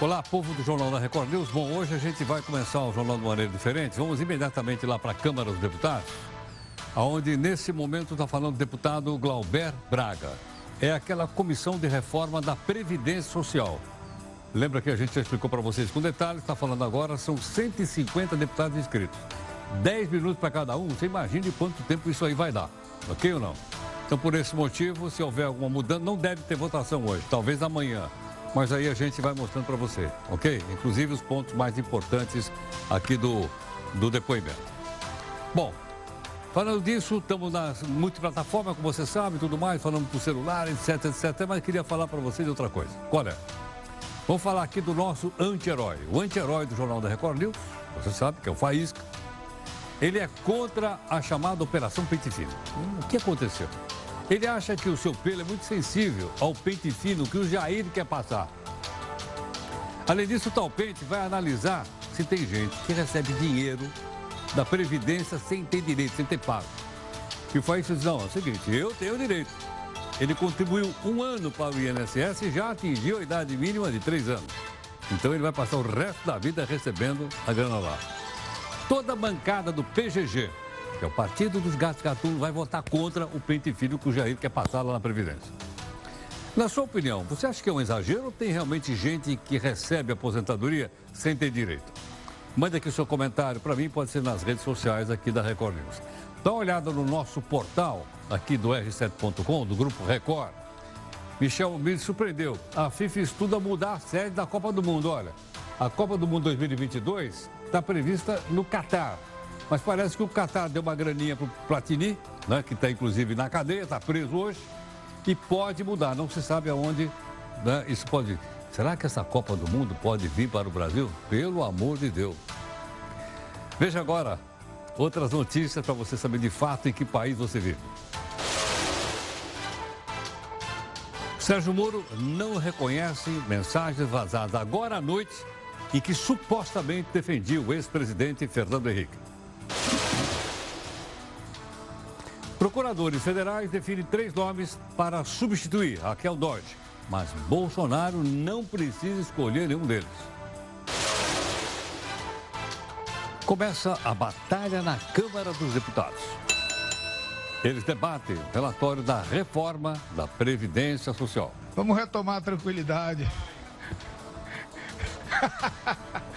Olá, povo do Jornal da Record News. Bom, hoje a gente vai começar o jornal de maneira diferente. Vamos imediatamente lá para a Câmara dos Deputados, onde nesse momento está falando o deputado Glauber Braga. É aquela comissão de reforma da Previdência Social. Lembra que a gente já explicou para vocês com detalhes, está falando agora, são 150 deputados inscritos. 10 minutos para cada um, você imagine quanto tempo isso aí vai dar, ok ou não? Então, por esse motivo, se houver alguma mudança, não deve ter votação hoje, talvez amanhã. Mas aí a gente vai mostrando para você, ok? Inclusive os pontos mais importantes aqui do, do depoimento. Bom, falando disso, estamos na multiplataforma, como você sabe, tudo mais, falando por celular, etc, etc. Mas queria falar para vocês de outra coisa. Qual é? Vamos falar aqui do nosso anti-herói. O anti-herói do Jornal da Record News, você sabe que é o Faísca. Ele é contra a chamada Operação Pente Fino. O que aconteceu? Ele acha que o seu pelo é muito sensível ao pente fino que o Jair quer passar. Além disso, o tal pente vai analisar se tem gente que recebe dinheiro da Previdência sem ter direito, sem ter pago. E o Faísca diz, não, é o seguinte, eu tenho direito. Ele contribuiu um ano para o INSS e já atingiu a idade mínima de três anos. Então ele vai passar o resto da vida recebendo a grana lá. Toda a bancada do PGG, é o Partido dos Gatos Gatunos, vai votar contra o pente filho que o Jair quer passar lá na Previdência. Na sua opinião, você acha que é um exagero ou tem realmente gente que recebe aposentadoria sem ter direito? Mande aqui o seu comentário para mim, pode ser nas redes sociais aqui da Record News. Dá uma olhada no nosso portal aqui do R7.com, do Grupo Record. Michel me surpreendeu. A FIFA estuda mudar a sede da Copa do Mundo. Olha, a Copa do Mundo 2022 está prevista no Catar. Mas parece que o Catar deu uma graninha para o Platini, né, que está inclusive na cadeia, está preso hoje, e pode mudar. Não se sabe aonde né, isso pode. Será que essa Copa do Mundo pode vir para o Brasil? Pelo amor de Deus. Veja agora outras notícias para você saber de fato em que país você vive. Sérgio Moro não reconhece mensagens vazadas agora à noite e que supostamente defendia o ex-presidente Fernando Henrique. Procuradores federais definem três nomes para substituir Raquel Dodge, mas Bolsonaro não precisa escolher nenhum deles. Começa a batalha na Câmara dos Deputados. Eles debatem o relatório da reforma da Previdência Social. Vamos retomar a tranquilidade.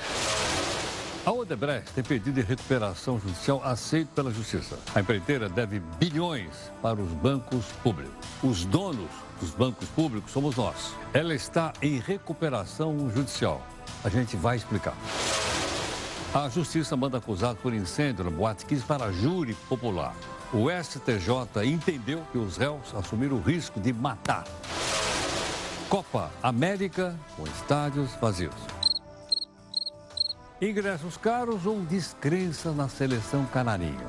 A Odebrecht tem pedido de recuperação judicial aceito pela Justiça. A empreiteira deve bilhões para os bancos públicos. Os donos dos bancos públicos somos nós. Ela está em recuperação judicial. A gente vai explicar. A Justiça manda acusado por incêndio no Boate 15 para júri popular. O STJ entendeu que os réus assumiram o risco de matar. Copa América com estádios vazios. Ingressos caros ou descrença na seleção canarinho?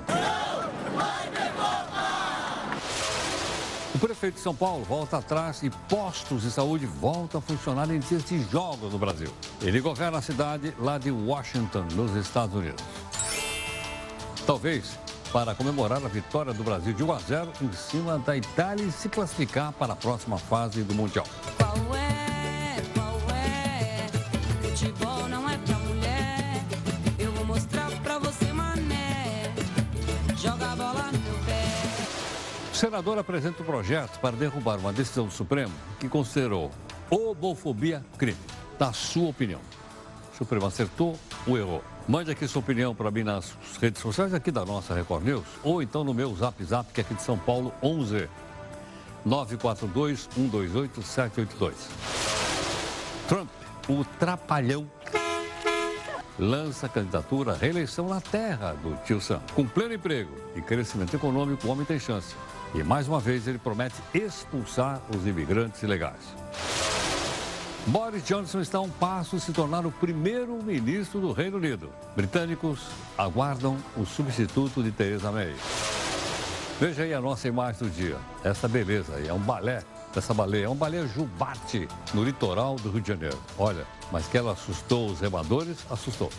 O prefeito de São Paulo volta atrás e postos de saúde voltam a funcionar em dias de jogos no Brasil. Ele governa a cidade lá de Washington, nos Estados Unidos. Talvez para comemorar a vitória do Brasil de 1 a 0 em cima da Itália e se classificar para a próxima fase do Mundial. Senador apresenta um projeto para derrubar uma decisão do Supremo que considerou homofobia crime. Na sua opinião, o Supremo acertou ou errou? Mande aqui sua opinião para mim nas redes sociais aqui da nossa Record News ou então no meu Zap Zap, que é aqui de São Paulo, 11 942 128 782. Trump, o trapalhão, lança candidatura à reeleição na terra do tio Sam. Com pleno emprego e crescimento econômico, o homem tem chance. E mais uma vez ele promete expulsar os imigrantes ilegais. Boris Johnson está a um passo de se tornar o primeiro ministro do Reino Unido. Britânicos aguardam o substituto de Theresa May. Veja aí a nossa imagem do dia. Essa beleza aí, é um balé dessa baleia. É um baleia jubarte no litoral do Rio de Janeiro. Olha, mas que ela assustou os remadores, assustou.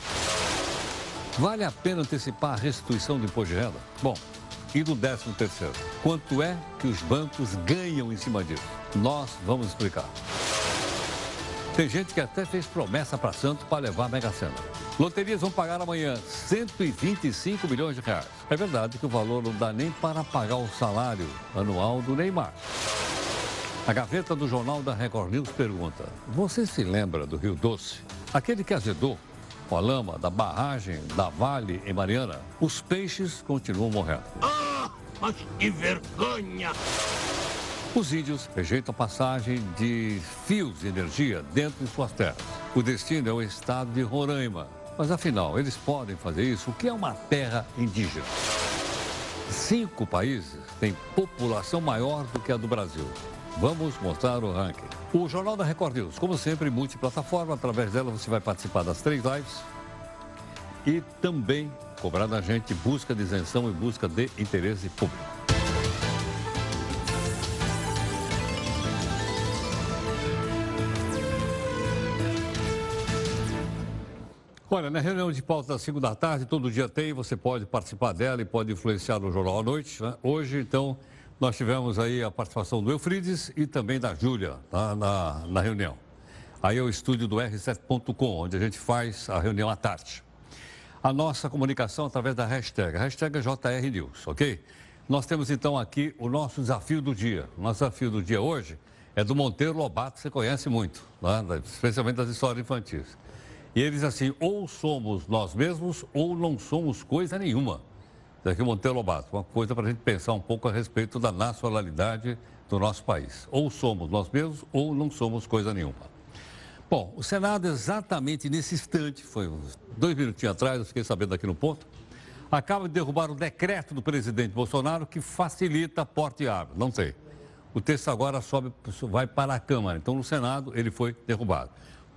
Vale a pena antecipar a restituição do imposto de renda? Bom, e do 13 terceiro? Quanto é que os bancos ganham em cima disso? Nós vamos explicar. Tem gente que até fez promessa para Santos para levar a Mega Sena. Loterias vão pagar amanhã 125 milhões de reais. É verdade que o valor não dá nem para pagar o salário anual do Neymar. A gaveta do Jornal da Record News pergunta: Você se lembra do Rio Doce? Aquele que azedou com a lama da barragem da Vale em Mariana? Os peixes continuam morrendo. Ah, mas que vergonha! Os índios rejeitam a passagem de fios de energia dentro de suas terras. O destino é o estado de Roraima. Mas afinal, eles podem fazer isso? O que é uma terra indígena? Cinco países têm população maior do que a do Brasil. Vamos mostrar o ranking. O Jornal da Record News, como sempre, multiplataforma. Através dela você vai participar das três lives. E também cobrar da gente busca de isenção e busca de interesse público. Olha, na reunião de pauta às 5 da tarde, todo dia tem, você pode participar dela e pode influenciar no Jornal à Noite. Né? Hoje, então, nós tivemos aí a participação do Eufrides e também da Júlia tá? na, na reunião. Aí é o estúdio do R7.com, onde a gente faz a reunião à tarde. A nossa comunicação através da hashtag, hashtag JRNews, ok? Nós temos então aqui o nosso desafio do dia. O nosso desafio do dia hoje é do Monteiro Lobato, você conhece muito, né? especialmente das histórias infantis. E ele diz assim: ou somos nós mesmos ou não somos coisa nenhuma. Daqui Monteiro Lobato, uma coisa para a gente pensar um pouco a respeito da nacionalidade do nosso país. Ou somos nós mesmos ou não somos coisa nenhuma. Bom, o Senado, exatamente nesse instante, foi uns dois minutinhos atrás, eu fiquei sabendo aqui no ponto, acaba de derrubar o decreto do presidente Bolsonaro que facilita porte e arma. Não sei. O texto agora sobe, vai para a Câmara. Então, no Senado, ele foi derrubado.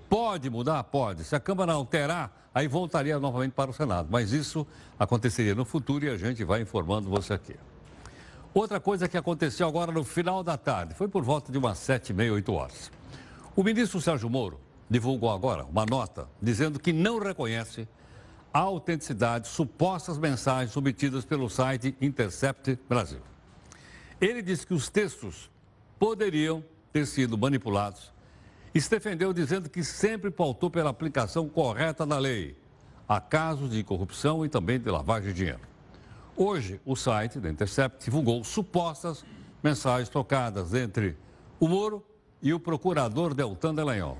Pode mudar? Pode. Se a Câmara alterar, aí voltaria novamente para o Senado. Mas isso aconteceria no futuro e a gente vai informando você aqui. Outra coisa que aconteceu agora no final da tarde, foi por volta de umas sete e meia, oito horas. O ministro Sérgio Moro divulgou agora uma nota dizendo que não reconhece a autenticidade de supostas mensagens obtidas pelo site Intercept Brasil. Ele disse que os textos poderiam ter sido manipulados e se defendeu dizendo que sempre pautou pela aplicação correta da lei a casos de corrupção e também de lavagem de dinheiro. Hoje, o site da Intercept divulgou supostas mensagens trocadas entre o Moro e o procurador Deltan Delanhol.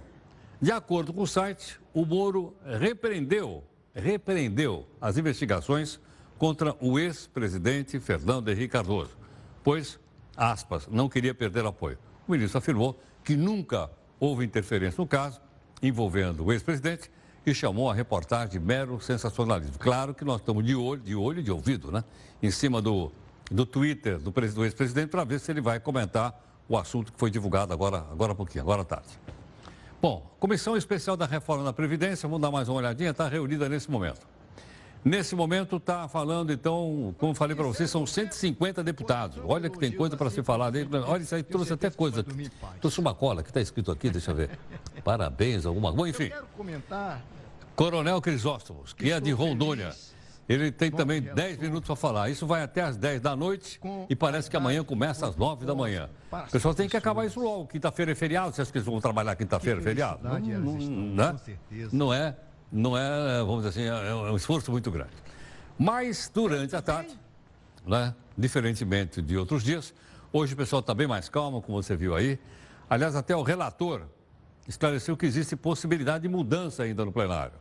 De acordo com o site, o Moro repreendeu, repreendeu as investigações contra o ex-presidente Fernando Henrique Cardoso, pois, aspas, não queria perder apoio. O ministro afirmou que nunca houve interferência no caso, envolvendo o ex-presidente, e chamou a reportagem de mero sensacionalismo. Claro que nós estamos de olho, de olho e de ouvido, né? Em cima do, do Twitter do, do ex-presidente para ver se ele vai comentar o assunto que foi divulgado agora, agora há pouquinho, agora à tarde. Bom, Comissão Especial da Reforma da Previdência, vamos dar mais uma olhadinha, está reunida nesse momento. Nesse momento está falando, então, como falei para vocês, são 150 deputados. Olha que tem coisa para se falar dele. Olha, isso aí trouxe até coisa. Trouxe uma cola que está escrito aqui, deixa eu ver. Parabéns, alguma coisa. Enfim. Coronel Crisóstomos, que é de Rondônia. Ele tem também 10 minutos para falar. Isso vai até às 10 da noite e parece que amanhã começa às 9 da manhã. O pessoal tem que acabar isso logo. Quinta-feira é feriado. Você acha que eles vão trabalhar quinta-feira é feriado? Não, não, né? não é não é, vamos dizer assim, é, é um esforço muito grande. Mas durante a tarde, né, diferentemente de outros dias, hoje o pessoal está bem mais calmo, como você viu aí. Aliás, até o relator esclareceu que existe possibilidade de mudança ainda no plenário.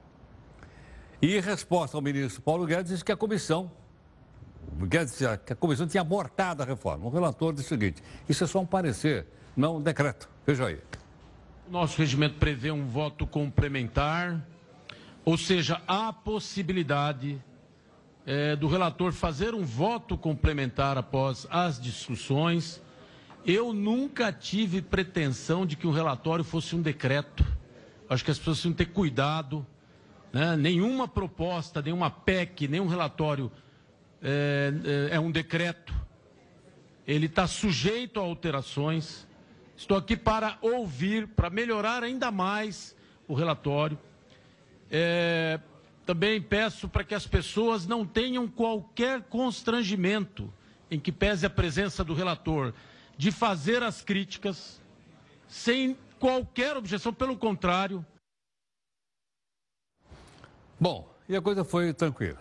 E resposta ao ministro Paulo Guedes, disse que a comissão, Guedes que a comissão tinha abortado a reforma. O relator disse o seguinte: isso é só um parecer, não um decreto. Veja aí. O nosso regimento prevê um voto complementar ou seja, há possibilidade é, do relator fazer um voto complementar após as discussões. Eu nunca tive pretensão de que o relatório fosse um decreto. Acho que as pessoas precisam ter cuidado. Né? Nenhuma proposta, nenhuma PEC, nenhum relatório é, é, é um decreto. Ele está sujeito a alterações. Estou aqui para ouvir, para melhorar ainda mais o relatório. É, também peço para que as pessoas não tenham qualquer constrangimento, em que pese a presença do relator, de fazer as críticas sem qualquer objeção, pelo contrário. Bom, e a coisa foi tranquila.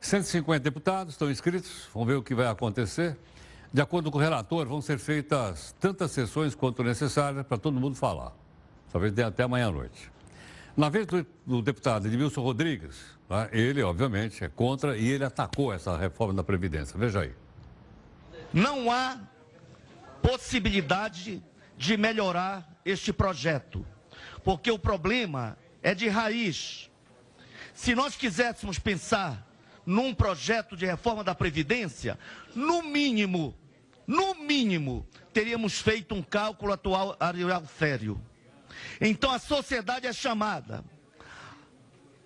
150 deputados estão inscritos, vamos ver o que vai acontecer. De acordo com o relator, vão ser feitas tantas sessões quanto necessárias para todo mundo falar. Talvez dê até amanhã à noite. Na vez do, do deputado Edmilson Rodrigues, né, ele, obviamente, é contra e ele atacou essa reforma da Previdência. Veja aí. Não há possibilidade de melhorar este projeto, porque o problema é de raiz. Se nós quiséssemos pensar num projeto de reforma da Previdência, no mínimo, no mínimo, teríamos feito um cálculo atual sério. Então a sociedade é chamada.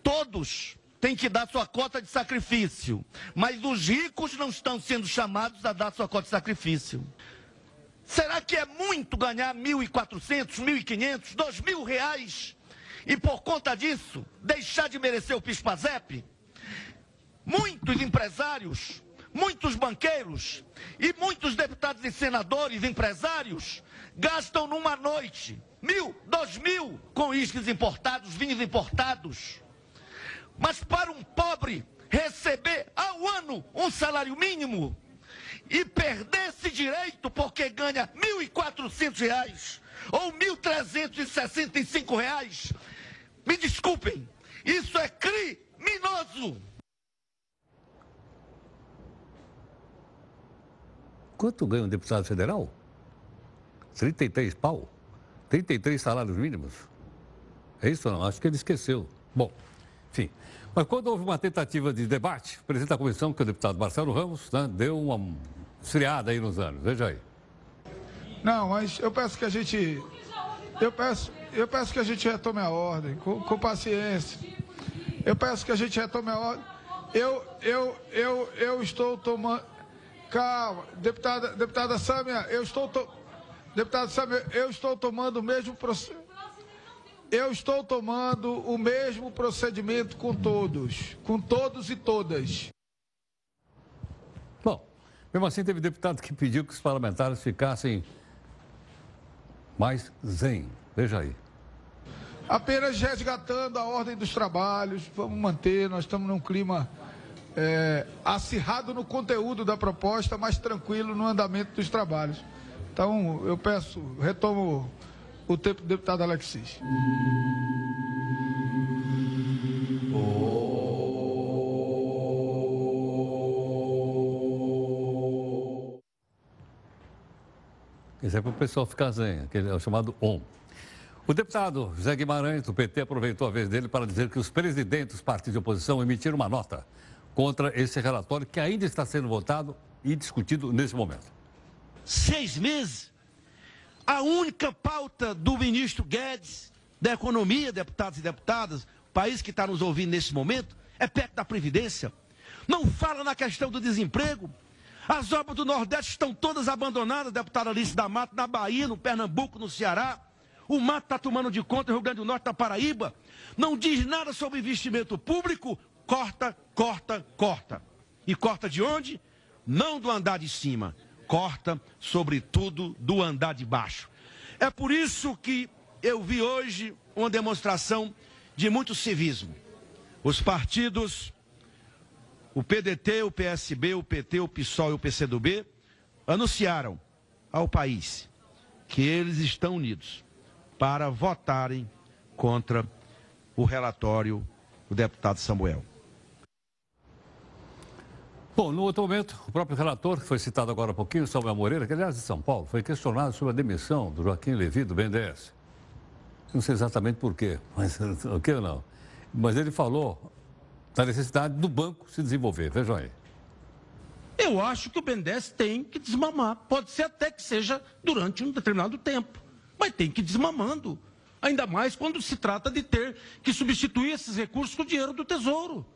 Todos têm que dar sua cota de sacrifício, mas os ricos não estão sendo chamados a dar sua cota de sacrifício. Será que é muito ganhar 1.400, 1.500, 2.000 reais e por conta disso deixar de merecer o PIS-PASEP? Muitos empresários, muitos banqueiros e muitos deputados e senadores, empresários, gastam numa noite mil, dois mil com uísques importados, vinhos importados. Mas para um pobre receber ao ano um salário mínimo e perder esse direito porque ganha R$ 1.400 ou 1.365 reais, me desculpem, isso é criminoso. Quanto ganha um deputado federal? 33 pau? 33 salários mínimos? É isso não? Acho que ele esqueceu. Bom, enfim. Mas quando houve uma tentativa de debate, o presidente da comissão, que é o deputado Marcelo Ramos, né, deu uma esfriada aí nos anos. Veja aí. Não, mas eu peço que a gente. Eu peço, eu peço que a gente retome a ordem, com, com paciência. Eu peço que a gente retome a ordem. Eu, eu, eu, eu estou tomando. Calma, deputada, deputada Sâmia, eu estou. To... Deputada Sâmia, eu estou tomando o mesmo processo. Eu estou tomando o mesmo procedimento com todos, com todos e todas. Bom, mesmo assim teve deputado que pediu que os parlamentares ficassem mais zen. Veja aí. Apenas resgatando a ordem dos trabalhos, vamos manter, nós estamos num clima é, acirrado no conteúdo da proposta, mas tranquilo no andamento dos trabalhos. Então, eu peço, retomo o tempo do deputado Alexis. Isso é para o pessoal ficar zen, aquele é o chamado OM. O deputado José Guimarães, do PT, aproveitou a vez dele para dizer que os presidentes dos partidos de oposição emitiram uma nota contra esse relatório que ainda está sendo votado e discutido nesse momento. Seis meses? A única pauta do ministro Guedes, da economia, deputados e deputadas, país que está nos ouvindo nesse momento, é perto da Previdência. Não fala na questão do desemprego. As obras do Nordeste estão todas abandonadas, deputada Alice da Mata, na Bahia, no Pernambuco, no Ceará. O mato está tomando de conta do Rio Grande do Norte, da Paraíba. Não diz nada sobre investimento público. Corta, corta, corta. E corta de onde? Não do andar de cima. Corta, sobretudo, do andar de baixo. É por isso que eu vi hoje uma demonstração de muito civismo. Os partidos, o PDT, o PSB, o PT, o PSOL e o PCdoB, anunciaram ao país que eles estão unidos para votarem contra o relatório do deputado Samuel. Bom, no outro momento, o próprio relator, que foi citado agora há pouquinho, Samuel Moreira, que aliás de São Paulo, foi questionado sobre a demissão do Joaquim Levi, do BNDES. Não sei exatamente por quê, mas o que ou não. Mas ele falou da necessidade do banco se desenvolver. Vejam aí. Eu acho que o BNDES tem que desmamar. Pode ser até que seja durante um determinado tempo mas tem que ir desmamando. Ainda mais quando se trata de ter que substituir esses recursos com o dinheiro do Tesouro.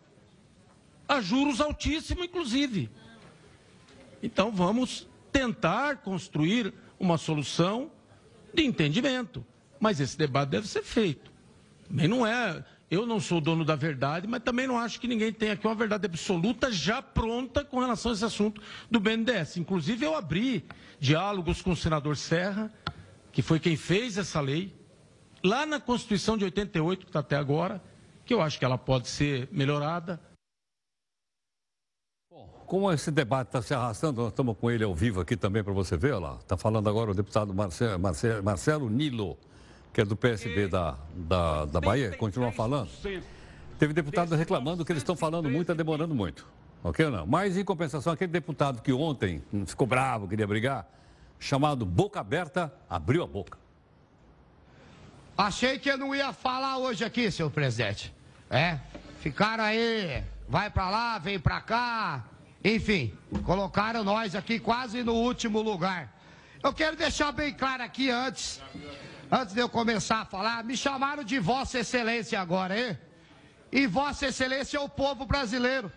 A juros altíssimos, inclusive. Então vamos tentar construir uma solução de entendimento. Mas esse debate deve ser feito. Também não é. Eu não sou dono da verdade, mas também não acho que ninguém tenha aqui uma verdade absoluta já pronta com relação a esse assunto do BNDES. Inclusive, eu abri diálogos com o senador Serra que foi quem fez essa lei, lá na Constituição de 88, que está até agora, que eu acho que ela pode ser melhorada. Bom, como esse debate está se arrastando, nós estamos com ele ao vivo aqui também para você ver, lá. Está falando agora o deputado Marcelo, Marcelo, Marcelo Nilo, que é do PSB da, da, da Bahia, continua falando. Teve deputado reclamando que eles estão falando muito, está demorando muito. Ok ou não? Mas, em compensação, aquele deputado que ontem ficou bravo, queria brigar, chamado Boca Aberta, abriu a boca. Achei que eu não ia falar hoje aqui, senhor presidente. É, ficaram aí, vai pra lá, vem pra cá. Enfim, colocaram nós aqui quase no último lugar. Eu quero deixar bem claro aqui antes, antes de eu começar a falar, me chamaram de Vossa Excelência agora, hein? E Vossa Excelência é o povo brasileiro,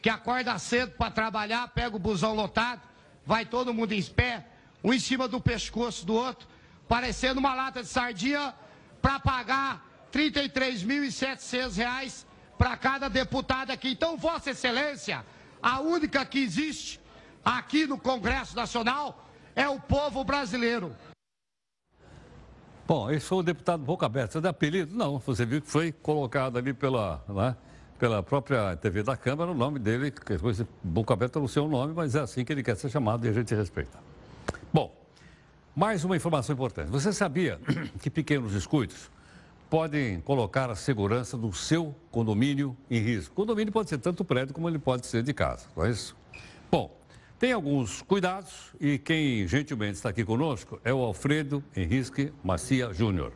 que acorda cedo para trabalhar, pega o busão lotado, vai todo mundo em pé, um em cima do pescoço do outro, parecendo uma lata de sardinha para pagar R$ 33.700 para cada deputado aqui. Então, Vossa Excelência, a única que existe aqui no Congresso Nacional é o povo brasileiro. Bom, esse foi o deputado Boca Aberta. Dá apelido? Não, você viu que foi colocado ali pela, né, pela própria TV da Câmara o nome dele. Boca Aberta sei o nome, mas é assim que ele quer ser chamado e a gente respeita. Bom, mais uma informação importante. Você sabia que pequenos descuidos podem colocar a segurança do seu condomínio em risco? Condomínio pode ser tanto prédio como ele pode ser de casa, não é isso? Bom, tem alguns cuidados e quem gentilmente está aqui conosco é o Alfredo Henrique Macia Júnior.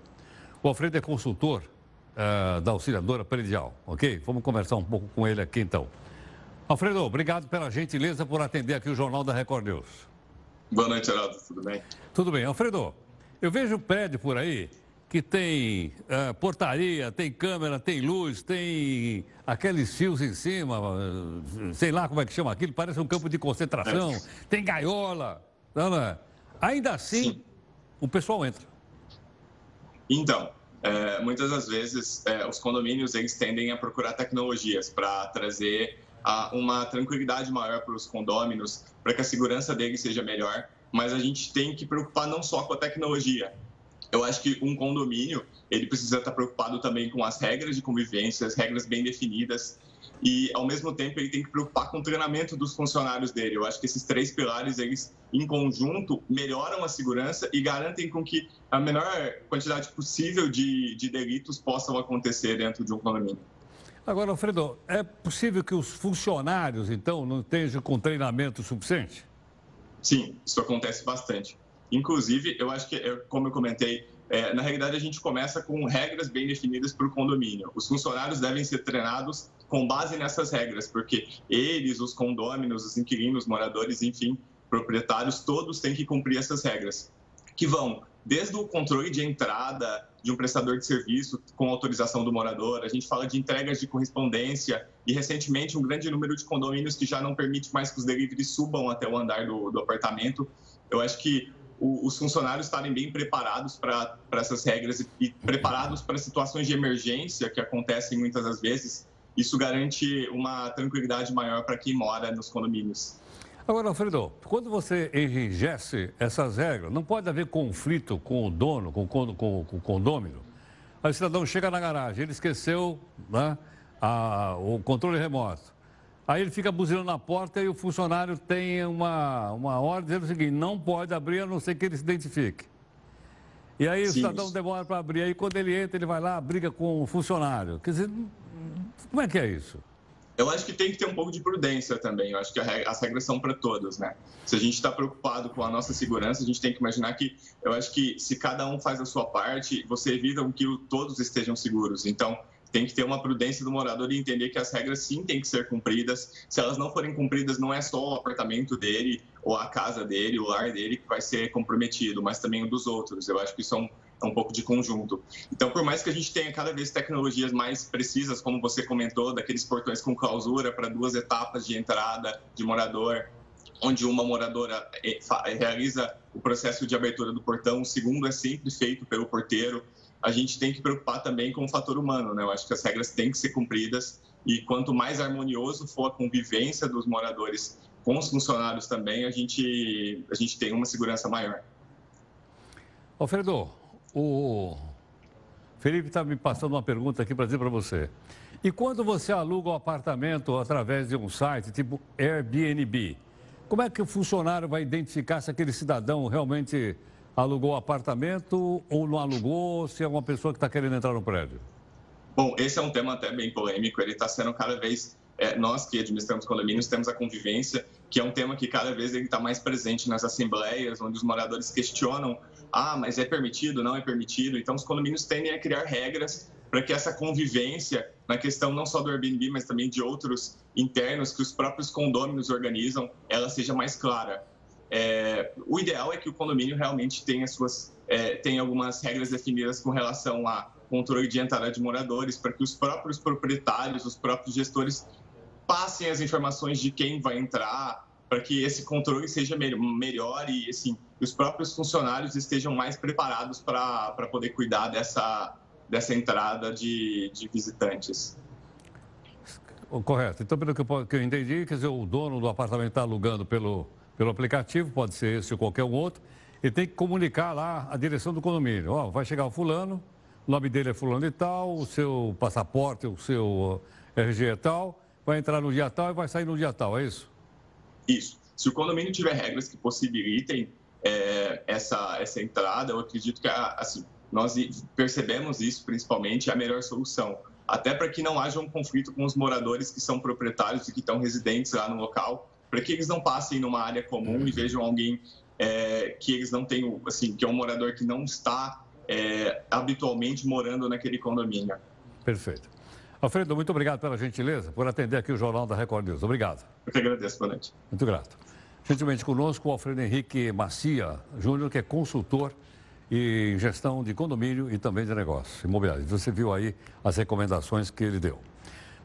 O Alfredo é consultor uh, da auxiliadora predial, ok? Vamos conversar um pouco com ele aqui então. Alfredo, obrigado pela gentileza por atender aqui o Jornal da Record News. Boa noite, Geraldo. Tudo bem? Tudo bem. Alfredo, eu vejo prédio por aí que tem uh, portaria, tem câmera, tem luz, tem aqueles fios em cima, uh, sei lá como é que chama aquilo, parece um campo de concentração, é. tem gaiola. Não, não é? Ainda assim, Sim. o pessoal entra. Então, é, muitas das vezes é, os condomínios eles tendem a procurar tecnologias para trazer uma tranquilidade maior para os condôminos, para que a segurança deles seja melhor. Mas a gente tem que preocupar não só com a tecnologia, eu acho que um condomínio ele precisa estar preocupado também com as regras de convivência, as regras bem definidas e ao mesmo tempo ele tem que preocupar com o treinamento dos funcionários dele. Eu acho que esses três pilares eles em conjunto melhoram a segurança e garantem com que a menor quantidade possível de, de delitos possam acontecer dentro de um condomínio. Agora, Alfredo, é possível que os funcionários, então, não estejam com treinamento suficiente? Sim, isso acontece bastante. Inclusive, eu acho que, como eu comentei, é, na realidade a gente começa com regras bem definidas para o condomínio. Os funcionários devem ser treinados com base nessas regras, porque eles, os condôminos, os inquilinos, moradores, enfim, proprietários, todos têm que cumprir essas regras, que vão desde o controle de entrada de um prestador de serviço com autorização do morador, a gente fala de entregas de correspondência e recentemente um grande número de condomínios que já não permite mais que os deliveries subam até o andar do, do apartamento. Eu acho que o, os funcionários estarem bem preparados para essas regras e, e preparados para situações de emergência que acontecem muitas das vezes. Isso garante uma tranquilidade maior para quem mora nos condomínios. Agora, Alfredo, quando você enrijece essas regras, não pode haver conflito com o dono, com, com, com, com o condômino? Aí o cidadão chega na garagem, ele esqueceu né, a, o controle remoto. Aí ele fica buzinando na porta e o funcionário tem uma, uma ordem dizendo o seguinte: não pode abrir a não ser que ele se identifique. E aí Sim. o cidadão demora para abrir. Aí quando ele entra, ele vai lá, briga com o funcionário. Quer dizer, como é que é isso? Eu acho que tem que ter um pouco de prudência também. Eu acho que as regras são para todos, né? Se a gente está preocupado com a nossa segurança, a gente tem que imaginar que, eu acho que se cada um faz a sua parte, você evita que todos estejam seguros. Então, tem que ter uma prudência do morador e entender que as regras sim têm que ser cumpridas. Se elas não forem cumpridas, não é só o apartamento dele, ou a casa dele, o lar dele que vai ser comprometido, mas também o dos outros. Eu acho que isso é um, é um pouco de conjunto. Então, por mais que a gente tenha cada vez tecnologias mais precisas, como você comentou, daqueles portões com clausura para duas etapas de entrada de morador, onde uma moradora eh, realiza o processo de abertura do portão, o segundo é sempre feito pelo porteiro a gente tem que preocupar também com o fator humano, né? Eu acho que as regras têm que ser cumpridas e quanto mais harmonioso for a convivência dos moradores com os funcionários também, a gente, a gente tem uma segurança maior. Alfredo, o, Felipe está me passando uma pergunta aqui para dizer para você. E quando você aluga um apartamento através de um site tipo Airbnb, como é que o funcionário vai identificar se aquele cidadão realmente alugou o apartamento ou não alugou, se é uma pessoa que está querendo entrar no prédio? Bom, esse é um tema até bem polêmico. Ele está sendo cada vez é, nós que administramos condomínios temos a convivência, que é um tema que cada vez está mais presente nas assembleias, onde os moradores questionam: ah, mas é permitido, não é permitido. Então, os condomínios tendem a criar regras para que essa convivência, na questão não só do Airbnb, mas também de outros internos que os próprios condôminos organizam, ela seja mais clara. É, o ideal é que o condomínio realmente tenha suas é, tenha algumas regras definidas com relação a controle de entrada de moradores, para que os próprios proprietários, os próprios gestores passem as informações de quem vai entrar, para que esse controle seja melhor e assim, os próprios funcionários estejam mais preparados para poder cuidar dessa, dessa entrada de, de visitantes. Correto. Então, pelo que eu, que eu entendi, quer dizer, o dono do apartamento está alugando pelo, pelo aplicativo, pode ser esse ou qualquer um outro, e tem que comunicar lá a direção do condomínio. Ó, vai chegar o fulano, o nome dele é fulano e tal, o seu passaporte, o seu RG é tal, vai entrar no dia tal e vai sair no dia tal, é isso? Isso. Se o condomínio tiver regras que possibilitem é, essa, essa entrada, eu acredito que assim, nós percebemos isso principalmente é a melhor solução. Até para que não haja um conflito com os moradores que são proprietários e que estão residentes lá no local, para que eles não passem numa área comum e vejam alguém é, que eles não têm, assim, que é um morador que não está é, habitualmente morando naquele condomínio. Perfeito. Alfredo, muito obrigado pela gentileza, por atender aqui o Jornal da Record News. Obrigado. Eu que agradeço, boa noite. Muito grato. Gentilmente conosco o Alfredo Henrique Macia Júnior, que é consultor em gestão de condomínio e também de negócios imobiliários. Você viu aí as recomendações que ele deu.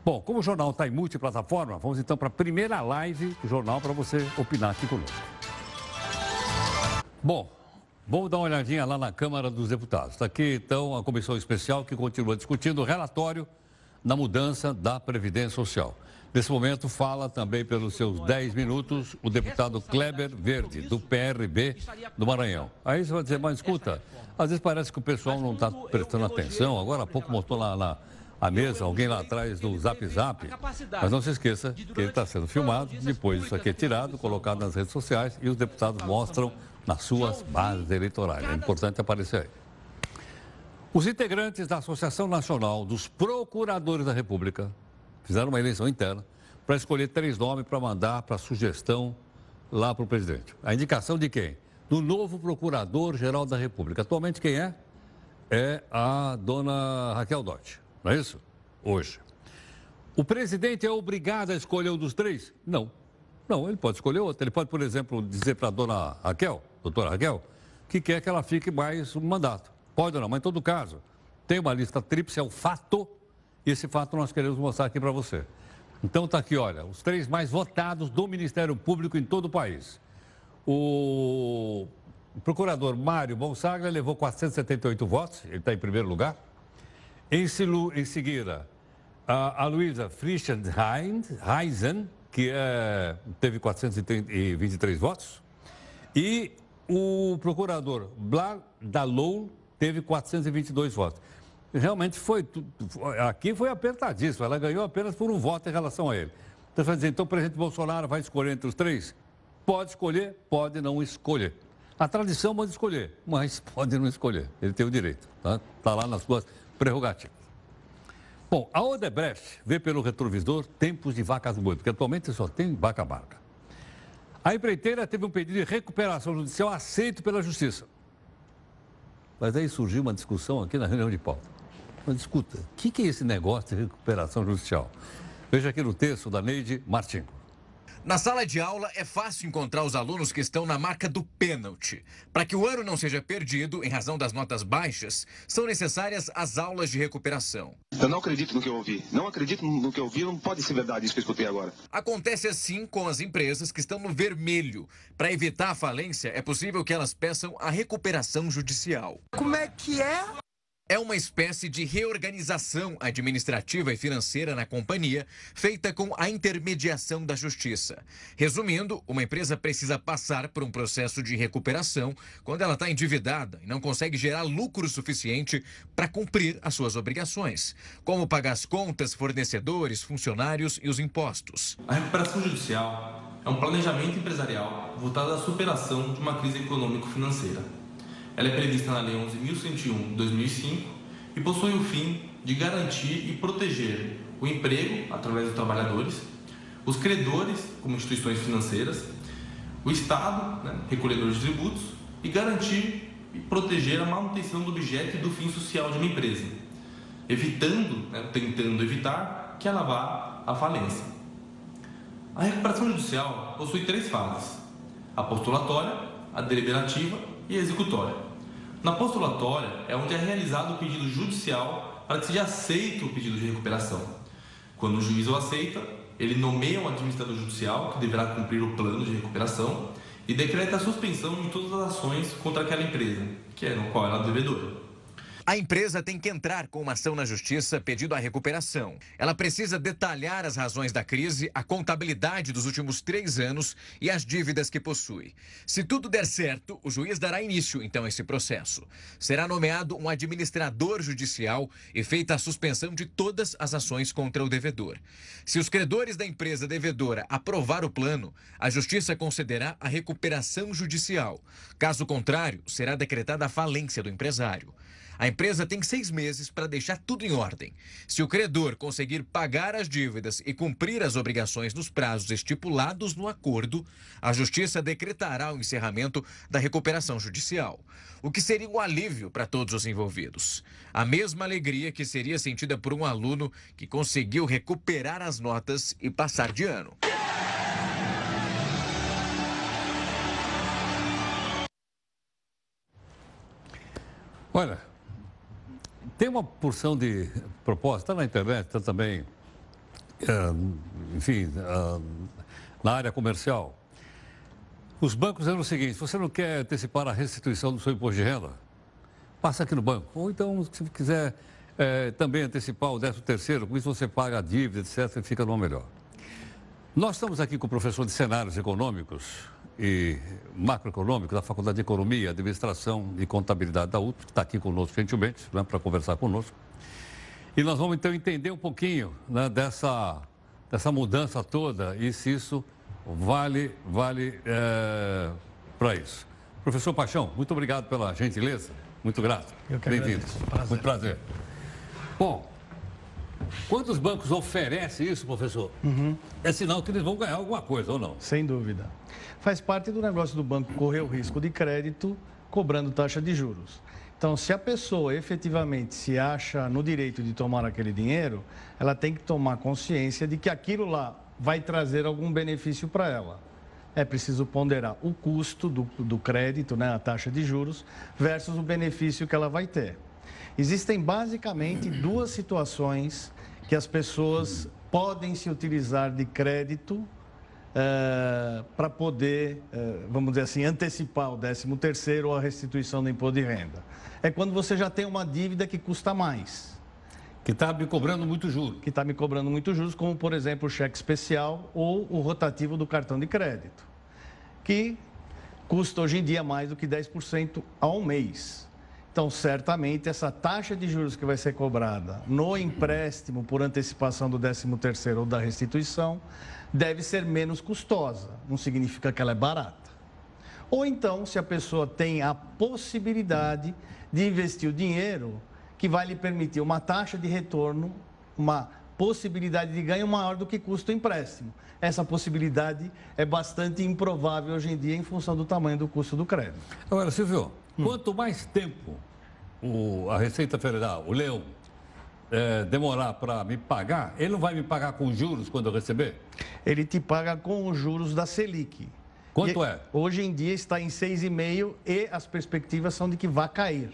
Bom, como o jornal está em multiplataforma, vamos então para a primeira live do jornal para você opinar aqui conosco. Bom, vamos dar uma olhadinha lá na Câmara dos Deputados. Está aqui então a comissão especial que continua discutindo o relatório na mudança da Previdência Social. Nesse momento, fala também pelos seus 10 minutos o deputado Kleber Verde, do PRB do Maranhão. Aí você vai dizer, mas escuta, às vezes parece que o pessoal não está prestando atenção. Agora há pouco mostrou lá na a mesa, alguém lá atrás do Zap Zap. Mas não se esqueça que ele está sendo filmado, depois isso aqui é tirado, colocado nas redes sociais e os deputados mostram nas suas bases eleitorais. É importante aparecer aí. Os integrantes da Associação Nacional dos Procuradores da República fizeram uma eleição interna para escolher três nomes para mandar para sugestão lá para o presidente. A indicação de quem? Do novo Procurador-Geral da República. Atualmente quem é? É a dona Raquel Dott. Não é isso? Hoje. O presidente é obrigado a escolher um dos três? Não. Não, ele pode escolher outro. Ele pode, por exemplo, dizer para a dona Raquel, doutora Raquel, que quer que ela fique mais um mandato. Pode ou não, mas em todo caso, tem uma lista tríplice, é o fato, e esse fato nós queremos mostrar aqui para você. Então está aqui, olha, os três mais votados do Ministério Público em todo o país. O procurador Mário Bonsagra levou 478 votos, ele está em primeiro lugar. Em, em seguida, a, a Luísa Frischenheisen, que é, teve 423 votos. E o procurador Bladalou teve 422 votos. Realmente foi, aqui foi apertadíssimo, ela ganhou apenas por um voto em relação a ele. Então, você vai dizer, então o presidente Bolsonaro vai escolher entre os três? Pode escolher, pode não escolher. A tradição manda escolher, mas pode não escolher. Ele tem o direito, tá? Está lá nas suas prerrogativas. Bom, a Odebrecht vê pelo retrovisor tempos de vacas boas, porque atualmente só tem vaca marca. A empreiteira teve um pedido de recuperação judicial aceito pela Justiça. Mas aí surgiu uma discussão aqui na reunião de pauta. Mas escuta, o que, que é esse negócio de recuperação judicial? Veja aqui no texto da Neide Martins. Na sala de aula é fácil encontrar os alunos que estão na marca do pênalti. Para que o ano não seja perdido em razão das notas baixas, são necessárias as aulas de recuperação. Eu não acredito no que eu ouvi. Não acredito no que eu ouvi, não pode ser verdade isso que eu escutei agora. Acontece assim com as empresas que estão no vermelho. Para evitar a falência, é possível que elas peçam a recuperação judicial. Como é que é? É uma espécie de reorganização administrativa e financeira na companhia, feita com a intermediação da justiça. Resumindo, uma empresa precisa passar por um processo de recuperação quando ela está endividada e não consegue gerar lucro suficiente para cumprir as suas obrigações, como pagar as contas, fornecedores, funcionários e os impostos. A recuperação judicial é um planejamento empresarial voltado à superação de uma crise econômico-financeira. Ela é prevista na Lei 11.101 de 2005 e possui o fim de garantir e proteger o emprego através dos trabalhadores, os credores, como instituições financeiras, o Estado, né, recolhedor de tributos, e garantir e proteger a manutenção do objeto e do fim social de uma empresa, evitando, né, tentando evitar que ela vá à falência. A recuperação judicial possui três fases: a postulatória, a deliberativa e a executória. Na postulatória é onde é realizado o pedido judicial para que seja aceito o pedido de recuperação. Quando o juiz o aceita, ele nomeia um administrador judicial que deverá cumprir o plano de recuperação e decreta a suspensão de todas as ações contra aquela empresa, que é no qual ela é devedora. A empresa tem que entrar com uma ação na justiça pedindo a recuperação. Ela precisa detalhar as razões da crise, a contabilidade dos últimos três anos e as dívidas que possui. Se tudo der certo, o juiz dará início, então, a esse processo. Será nomeado um administrador judicial e feita a suspensão de todas as ações contra o devedor. Se os credores da empresa devedora aprovar o plano, a justiça concederá a recuperação judicial. Caso contrário, será decretada a falência do empresário. A empresa tem seis meses para deixar tudo em ordem. Se o credor conseguir pagar as dívidas e cumprir as obrigações nos prazos estipulados no acordo, a Justiça decretará o encerramento da recuperação judicial, o que seria um alívio para todos os envolvidos. A mesma alegria que seria sentida por um aluno que conseguiu recuperar as notas e passar de ano. Olha, tem uma porção de propostas, está na internet, está também, é, enfim, é, na área comercial. Os bancos dizem o seguinte: se você não quer antecipar a restituição do seu imposto de renda, passa aqui no banco. Ou então, se quiser é, também antecipar o 13 terceiro, com isso você paga a dívida, etc., e fica numa melhor. Nós estamos aqui com o professor de cenários econômicos e macroeconômico da Faculdade de Economia, Administração e Contabilidade da UTP, que está aqui conosco gentilmente, né, para conversar conosco. E nós vamos então entender um pouquinho né, dessa, dessa mudança toda e se isso vale, vale é, para isso. Professor Paixão, muito obrigado pela gentileza, muito grato. Bem-vindo. Muito prazer. Bom, quando os bancos oferecem isso, professor, uhum. é sinal que eles vão ganhar alguma coisa ou não? Sem dúvida. Faz parte do negócio do banco correr o risco de crédito cobrando taxa de juros. Então, se a pessoa efetivamente se acha no direito de tomar aquele dinheiro, ela tem que tomar consciência de que aquilo lá vai trazer algum benefício para ela. É preciso ponderar o custo do, do crédito, né, a taxa de juros, versus o benefício que ela vai ter. Existem basicamente duas situações que as pessoas podem se utilizar de crédito Uh, para poder, uh, vamos dizer assim, antecipar o 13 terceiro ou a restituição do imposto de renda. É quando você já tem uma dívida que custa mais. Que está me cobrando muito juros. Que está me cobrando muito juros, como, por exemplo, o cheque especial ou o rotativo do cartão de crédito, que custa hoje em dia mais do que 10% ao mês. Então, certamente, essa taxa de juros que vai ser cobrada no empréstimo por antecipação do 13º ou da restituição deve ser menos custosa. Não significa que ela é barata. Ou então, se a pessoa tem a possibilidade de investir o dinheiro que vai lhe permitir uma taxa de retorno, uma possibilidade de ganho maior do que custa o empréstimo. Essa possibilidade é bastante improvável hoje em dia em função do tamanho do custo do crédito. Agora, Silvio, hum. quanto mais tempo o, a Receita Federal, o Leão, é, demorar para me pagar, ele não vai me pagar com juros quando eu receber? Ele te paga com os juros da Selic. Quanto e, é? Hoje em dia está em 6,5 e as perspectivas são de que vai cair.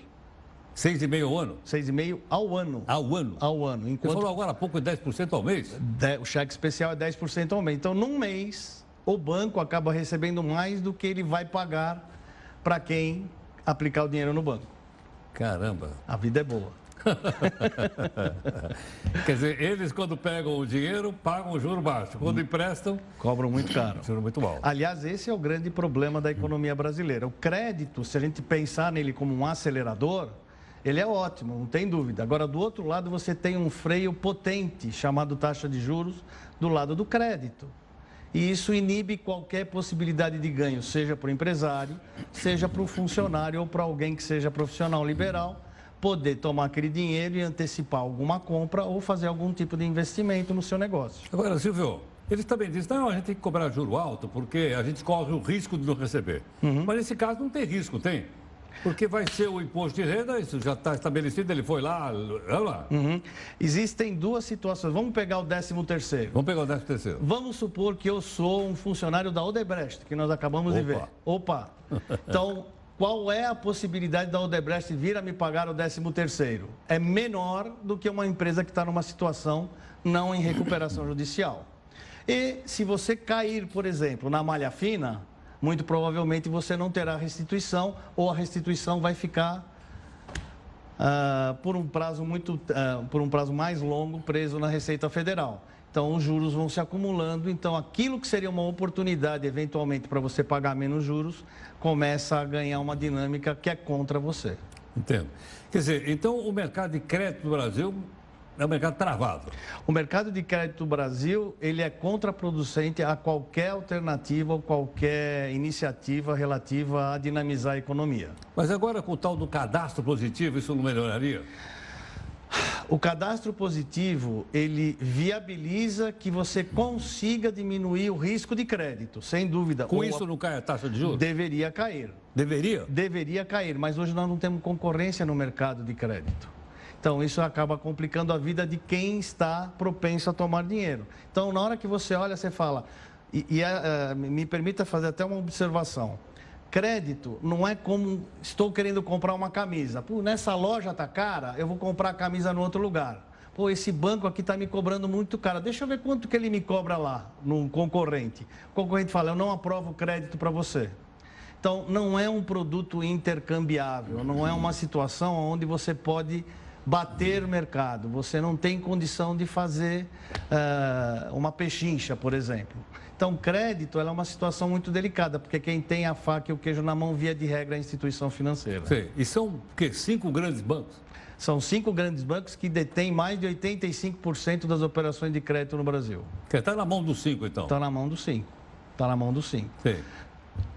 6,5 ao ano? 6,5 ao ano. Ao ano? Ao ano. Enquanto... Você falou agora há pouco 10% ao mês? De... O cheque especial é 10% ao mês. Então, num mês, o banco acaba recebendo mais do que ele vai pagar para quem aplicar o dinheiro no banco. Caramba. A vida é boa. Quer dizer, eles quando pegam o dinheiro, pagam o juro baixo. Quando emprestam, Cobram muito caro. juro muito alto. Aliás, esse é o grande problema da economia brasileira. O crédito, se a gente pensar nele como um acelerador, ele é ótimo, não tem dúvida. Agora, do outro lado, você tem um freio potente, chamado taxa de juros, do lado do crédito. E isso inibe qualquer possibilidade de ganho, seja para o empresário, seja para o funcionário ou para alguém que seja profissional liberal, poder tomar aquele dinheiro e antecipar alguma compra ou fazer algum tipo de investimento no seu negócio. Agora, Silvio, eles também dizem, não, a gente tem que cobrar juro alto porque a gente corre o risco de não receber. Mas nesse caso não tem risco, tem? Porque vai ser o imposto de renda, isso já está estabelecido, ele foi lá, olha lá. Uhum. Existem duas situações. Vamos pegar o 13 terceiro. Vamos pegar o 13 terceiro. Vamos supor que eu sou um funcionário da Odebrecht, que nós acabamos de Opa. ver. Opa! Então, qual é a possibilidade da Odebrecht vir a me pagar o 13 terceiro? É menor do que uma empresa que está numa situação não em recuperação judicial. E se você cair, por exemplo, na malha fina, muito provavelmente você não terá restituição ou a restituição vai ficar ah, por um prazo muito, ah, por um prazo mais longo preso na Receita Federal. Então os juros vão se acumulando, então aquilo que seria uma oportunidade eventualmente para você pagar menos juros começa a ganhar uma dinâmica que é contra você. Entendo. Quer dizer, então o mercado de crédito no Brasil é um mercado travado. O mercado de crédito do Brasil, ele é contraproducente a qualquer alternativa ou qualquer iniciativa relativa a dinamizar a economia. Mas agora com o tal do cadastro positivo, isso não melhoraria? O cadastro positivo, ele viabiliza que você consiga diminuir o risco de crédito, sem dúvida. Com Ou isso a- não cai a taxa de juros? Deveria cair. Deveria? Deveria cair, mas hoje nós não temos concorrência no mercado de crédito. Então, isso acaba complicando a vida de quem está propenso a tomar dinheiro. Então, na hora que você olha, você fala. E, e, eh, me permita fazer até uma observação. Crédito não é como estou querendo comprar uma camisa. Pô, nessa loja tá cara, eu vou comprar a camisa no outro lugar. Pô, esse banco aqui está me cobrando muito caro. Deixa eu ver quanto que ele me cobra lá, no concorrente. O concorrente fala, eu não aprovo crédito para você. Então, não é um produto intercambiável, não é uma situação onde você pode bater o mercado. Você não tem condição de fazer ah, uma pechincha, por exemplo. Então, crédito é uma situação muito delicada, porque quem tem a faca e o queijo na mão, via de regra, é a instituição financeira. Sei. E são o quê? Cinco grandes bancos? São cinco grandes bancos que detêm mais de 85% das operações de crédito no Brasil. Que está na mão dos cinco, então? Está na mão dos cinco. Está na mão dos cinco. Sei.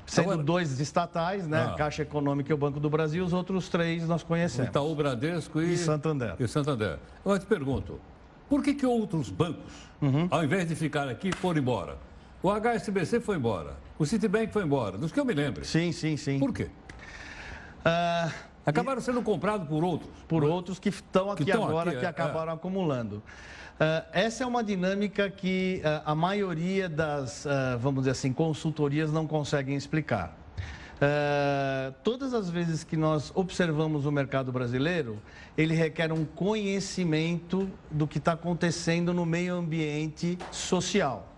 Sendo Agora- dois estatais, né? Ah. Caixa Econômica e o Banco do Brasil, os outros três nós conhecemos. Itaú, Bradesco e... E Santander. E Santander. Agora te pergunto, por que, que outros bancos, Uhum. ao invés de ficar aqui, foram embora? O HSBC foi embora, o Citibank foi embora, dos que eu me lembro. Sim, sim, sim. Por quê? Ah, Acabaram sendo comprados por outros. por outros que estão aqui Que agora, aqui, que é, acabaram acumulando. Ah, essa é uma dinâmica que ah, a maioria das, ah, vamos dizer assim, consultorias não conseguem explicar. Todas as vezes que nós observamos o mercado brasileiro, ele requer um conhecimento do que está acontecendo no meio ambiente social.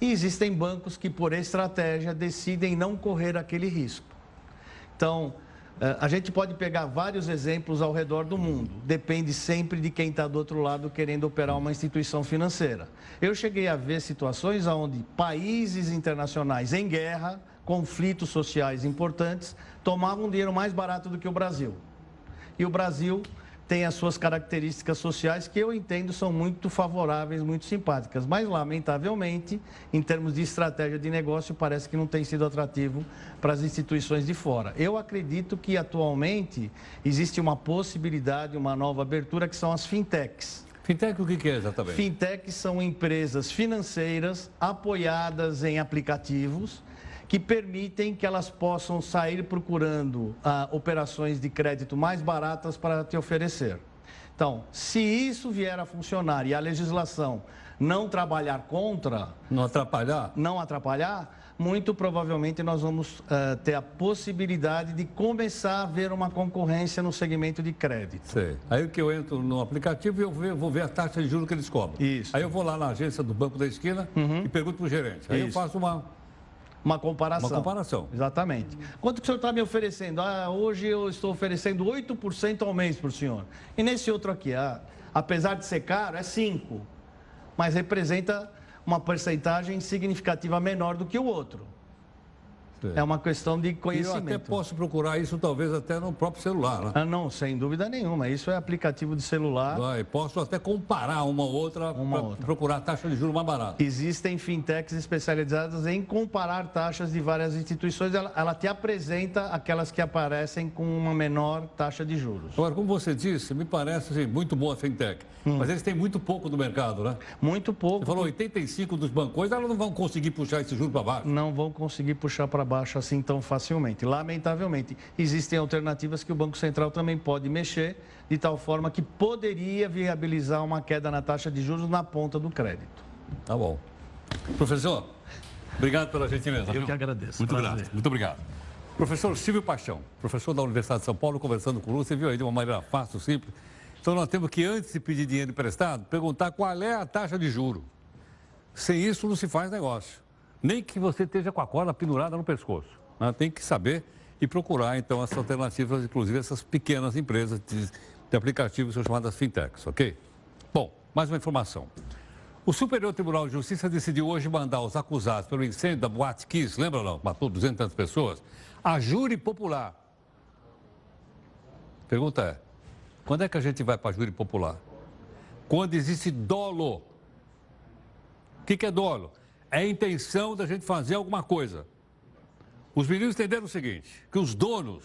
E existem bancos que, por estratégia, decidem não correr aquele risco. Então, a gente pode pegar vários exemplos ao redor do mundo. Depende sempre de quem está do outro lado querendo operar uma instituição financeira. Eu cheguei a ver situações onde países internacionais em guerra, conflitos sociais importantes, tomavam dinheiro mais barato do que o Brasil. E o Brasil tem as suas características sociais que eu entendo são muito favoráveis, muito simpáticas. Mas, lamentavelmente, em termos de estratégia de negócio, parece que não tem sido atrativo para as instituições de fora. Eu acredito que, atualmente, existe uma possibilidade, uma nova abertura, que são as fintechs. Fintech o que, é exatamente? Fintechs são empresas financeiras apoiadas em aplicativos que permitem que elas possam sair procurando ah, operações de crédito mais baratas para te oferecer. Então, se isso vier a funcionar e a legislação não trabalhar contra, Não atrapalhar? não atrapalhar, muito provavelmente nós vamos ah, ter a possibilidade de começar a ver uma concorrência no segmento de crédito. Sei. Aí que eu entro no aplicativo e eu ve- vou ver a taxa de juros que eles cobram. Isso. Aí eu vou lá na agência do banco da esquina e pergunto para o gerente. Aí eu Isso. faço uma, uma comparação. Uma comparação. Exatamente. Quanto que o senhor está me oferecendo? Ah, hoje eu estou oferecendo 8% ao mês para o senhor. E nesse outro aqui, ah, apesar de ser caro, é 5%. Mas representa uma porcentagem significativa menor do que o outro. É uma questão de E eu conhecimento. até posso procurar isso talvez até no próprio celular, né? Ah, não, sem dúvida nenhuma. Isso é aplicativo de celular. Vai, posso até comparar uma ou outra para procurar a taxa de juros mais barata. Existem fintechs especializadas em comparar taxas de várias instituições. Ela, ela te apresenta aquelas que aparecem com uma menor taxa de juros. Agora, como você disse, me parece assim, muito boa a fintech. Mas eles têm muito pouco do mercado, né? Muito pouco. Você falou 85 dos bancões, elas não vão conseguir puxar esse juro para baixo. Não vão conseguir puxar para baixo assim tão facilmente. Lamentavelmente, existem alternativas que o Banco Central também pode mexer, de tal forma que poderia viabilizar uma queda na taxa de juros na ponta do crédito. Tá bom. Professor, obrigado pela gentileza. Eu que agradeço. Muito Prazer. grato. Muito obrigado. Professor Silvio Paixão, professor da Universidade de São Paulo, conversando com você viu aí de uma maneira fácil, simples. Então nós temos que, antes de pedir dinheiro emprestado, perguntar qual é a taxa de juro. Sem isso não se faz negócio. Nem que você esteja com a corda pendurada no pescoço. né? Tem que saber e procurar, então, essas alternativas, inclusive essas pequenas empresas de, de aplicativos são chamadas fintechs, ok? Bom, mais uma informação. O Superior Tribunal de Justiça decidiu hoje mandar os acusados pelo incêndio da Boate Kiss, lembra não? Matou 200 e tantas pessoas. A júri popular. Pergunta é, quando é que a gente vai para a júri popular? Quando existe dolo. O que, que é dolo? É a intenção da gente fazer alguma coisa. Os meninos entenderam o seguinte, que os donos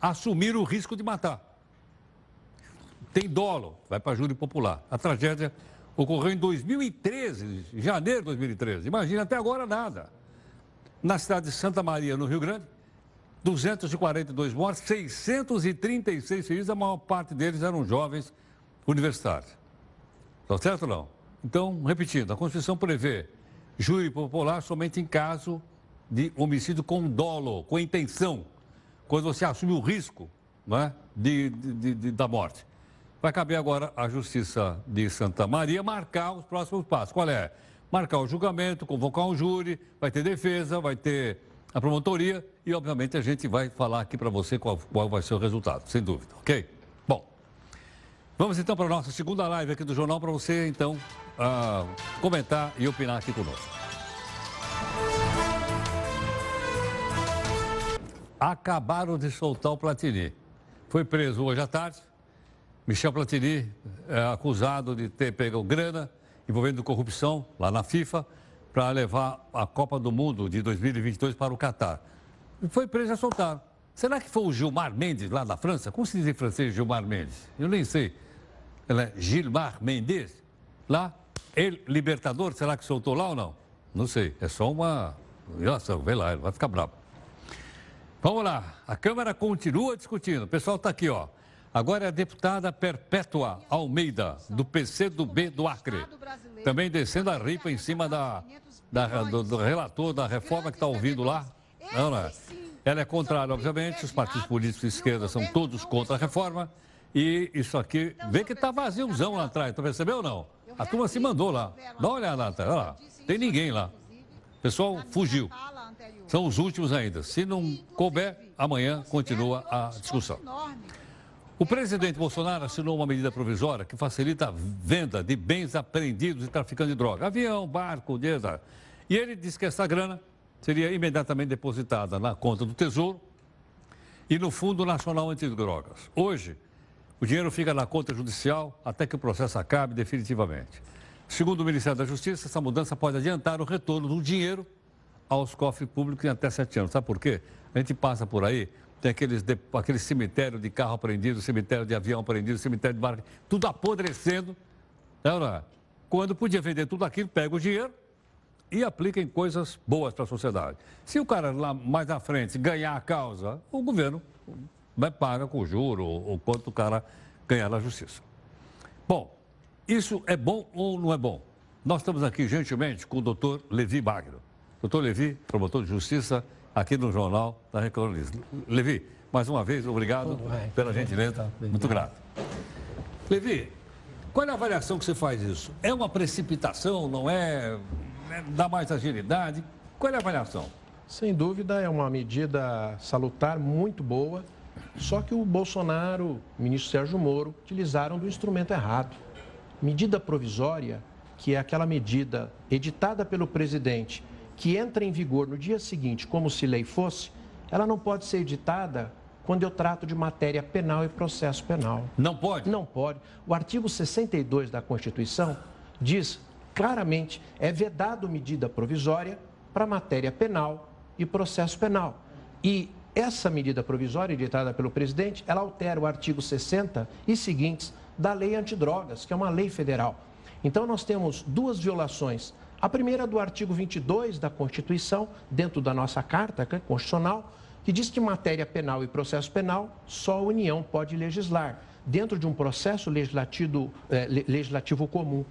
assumiram o risco de matar. Tem dolo, vai para júri popular. A tragédia ocorreu em 2013, em janeiro de 2013. Imagina, até agora nada. Na cidade de Santa Maria, no Rio Grande, 242 mortos, 636 feridos, a maior parte deles eram jovens universitários. Está certo ou não? Então, repetindo, a Constituição prevê júri popular somente em caso de homicídio com dolo, com intenção, quando você assume o risco não é, de, de- de- da morte. Vai caber agora à Justiça de Santa Maria marcar os próximos passos. Qual é? Marcar o julgamento, convocar um júri, vai ter defesa, vai ter a promotoria e, obviamente, a gente vai falar aqui para você qual, qual vai ser o resultado, sem dúvida, ok? Vamos então para a nossa segunda live aqui do Jornal para você, então, ah, comentar e opinar aqui conosco. Acabaram de soltar o Platini. Foi preso hoje à tarde. Michel Platini é acusado de ter pego grana envolvendo corrupção lá na FIFA para levar a Copa do Mundo de 2022 para o Catar. Foi preso e soltaram. Será que foi o Gilmar Mendes lá da França? Como se diz em francês Gilmar Mendes? Eu nem sei. Ela é Gilmar Mendes? Lá? Ele, libertador, será que soltou lá ou não? Não sei. É só uma reação. Vê lá, ele vai ficar bravo. Vamos lá, a Câmara continua discutindo. O pessoal está aqui, ó. Agora é a deputada Perpétua Almeida, do PCdoB do Acre. Também descendo a ripa em cima da, da- do, do relator da reforma que está ouvindo lá. Não, não é? Ela é contrária, obviamente. Os partidos políticos de esquerda são todos contra a reforma. E isso aqui, vê que está vaziozão lá atrás. Tu percebeu ou não? A turma se mandou lá. Dá uma olhada lá atrás. Olha lá. Tem ninguém lá. O pessoal fugiu. São os últimos ainda. Se não couber, amanhã continua a discussão. O presidente Bolsonaro assinou uma medida provisória que facilita a venda de bens apreendidos e traficando de droga. Avião, barco, dinheiro. E ele disse que essa grana seria imediatamente depositada na conta do Tesouro e no Fundo Nacional Antidrogas. Hoje, o dinheiro fica na conta judicial até que o processo acabe definitivamente. Segundo o Ministério da Justiça, essa mudança pode adiantar o retorno do dinheiro aos cofres públicos em até sete anos. Sabe por quê? A gente passa por aí, tem aqueles, de- aquele cemitério de carro apreendido, cemitério de avião apreendido, cemitério de barco, tudo apodrecendo. É não é? Quando podia vender tudo aquilo, pega o dinheiro e aplica em coisas boas para a sociedade. Se o cara lá mais à frente ganhar a causa, o governo vai paga com juro ou quanto o cara ganhar na justiça. Bom, isso é bom ou não é bom? Nós estamos aqui gentilmente com o doutor Levi Magno. Doutor Levi, promotor de justiça, aqui no Jornal da Record News. Levi, mais uma vez, obrigado pela gentileza. Muito grato. Levi, qual é a avaliação que você faz isso? É uma precipitação, não é? É- Dá mais agilidade? Qual é a avaliação? Sem dúvida, é uma medida salutar, muito boa, só que o Bolsonaro, o ministro Sérgio Moro, utilizaram do instrumento errado. Medida provisória, que é aquela medida editada pelo presidente, que entra em vigor no dia seguinte, como se lei fosse, ela não pode ser editada quando eu trato de matéria penal e processo penal. Não pode? Não pode. O artigo 62 da Constituição diz claramente é vedado medida provisória para matéria penal e processo penal. E essa medida provisória editada pelo presidente, ela altera o artigo 60 e seguintes da Lei Antidrogas, que é uma lei federal. Então nós temos duas violações. A primeira do artigo 22 da Constituição, dentro da nossa Carta que é Constitucional, que diz que matéria penal e processo penal só a União pode legislar, dentro de um processo legislativo, eh, legislativo comum.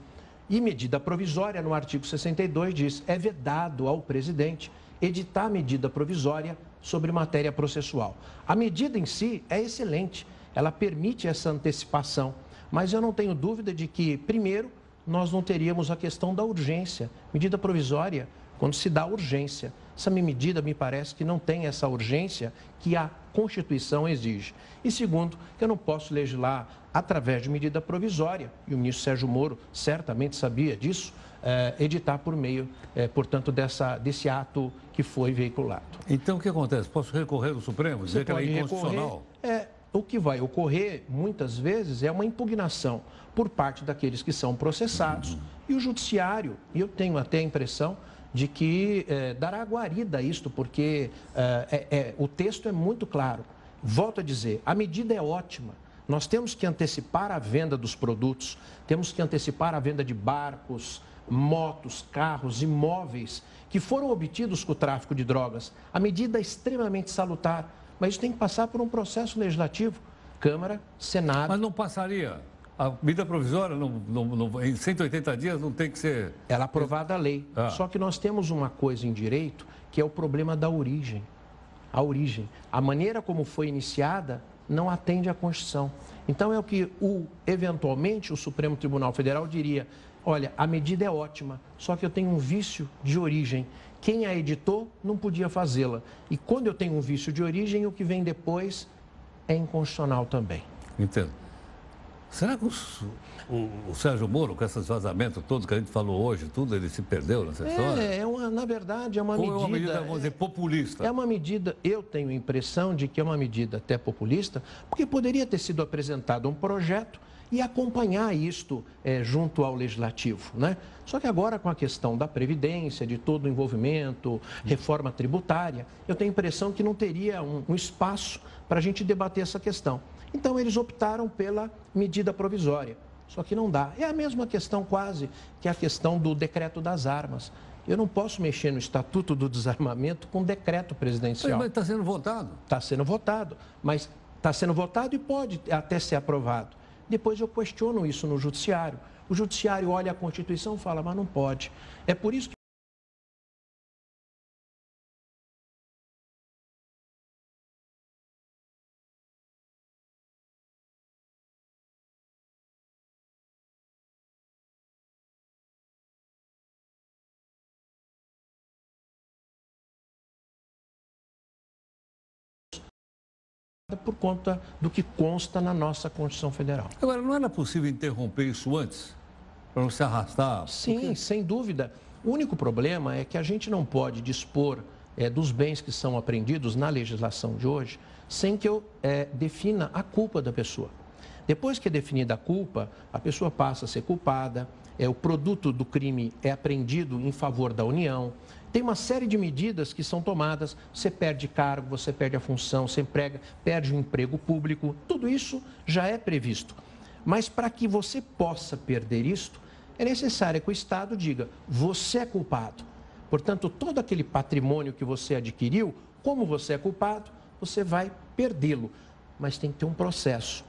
E medida provisória, no artigo 62, diz: é vedado ao presidente editar medida provisória sobre matéria processual. A medida em si é excelente, ela permite essa antecipação, mas eu não tenho dúvida de que, primeiro, nós não teríamos a questão da urgência. Medida provisória, quando se dá urgência. Essa medida me parece que não tem essa urgência que a Constituição exige. E segundo, eu não posso legislar através de medida provisória, e o ministro Sérgio Moro certamente sabia disso, eh, editar por meio, eh, portanto, dessa, desse ato que foi veiculado. Então, o que acontece? Posso recorrer ao Supremo, dizer Você que ela é inconstitucional? recorrer, É, o que vai ocorrer, muitas vezes, é uma impugnação por parte daqueles que são processados e o judiciário, e eu tenho até a impressão de que eh, dará guarida a isto, porque é- é- o texto é muito claro. Volto a dizer, a medida é ótima. Nós temos que antecipar a venda dos produtos, temos que antecipar a venda de barcos, motos, carros, imóveis que foram obtidos com o tráfico de drogas. A medida é extremamente salutar, mas isso tem que passar por um processo legislativo. Câmara, Senado. Mas não passaria. A medida provisória, não, não- não- em 180 dias, não tem que ser. Ela é aprovada a lei. Ah. Só que nós temos uma coisa em direito que é o problema da origem. A origem. A maneira como foi iniciada não atende à Constituição. Então é o que o, eventualmente o Supremo Tribunal Federal diria: olha, a medida é ótima, só que eu tenho um vício de origem. Quem a editou não podia fazê-la. E quando eu tenho um vício de origem, o que vem depois é inconstitucional também. Entendo. Será que os- o, o Sérgio Moro, com esses vazamentos todos que a gente falou hoje, tudo, ele se perdeu nessa história? É, é uma, na verdade, é uma Ou medida. é uma medida, vamos dizer, populista? É uma medida, eu tenho a impressão de que é uma medida até populista, porque poderia ter sido apresentado um projeto e acompanhar isto eh, junto ao legislativo, né? Só que agora com a questão da previdência, de todo o envolvimento, reforma tributária, eu tenho a impressão que não teria um, um espaço para a gente debater essa questão. Então eles optaram pela medida provisória. Só que não dá. É a mesma questão quase que a questão do decreto das armas. Eu não posso mexer no Estatuto do Desarmamento com decreto presidencial. Mas está sendo votado. Está sendo votado, mas está sendo votado e pode até ser aprovado. Depois eu questiono isso no Judiciário. O Judiciário olha a Constituição e fala, mas não pode. É por isso que. Por conta do que consta na nossa Constituição Federal. Agora, não era possível interromper isso antes? Para não se arrastar? Sim, sem dúvida. O único problema é que a gente não pode dispor eh, dos bens que são apreendidos na legislação de hoje sem que eu eh, defina a culpa da pessoa. Depois que é definida a culpa, a pessoa passa a ser culpada, é, o produto do crime é apreendido em favor da União. Tem uma série de medidas que são tomadas. Você perde cargo, você perde a função, você emprega, perde o emprego público. Tudo isso já é previsto. Mas para que você possa perder isto, é necessário que o Estado diga: você é culpado. Portanto, todo aquele patrimônio que você adquiriu, como você é culpado, você vai perdê-lo. Mas tem que ter um processo.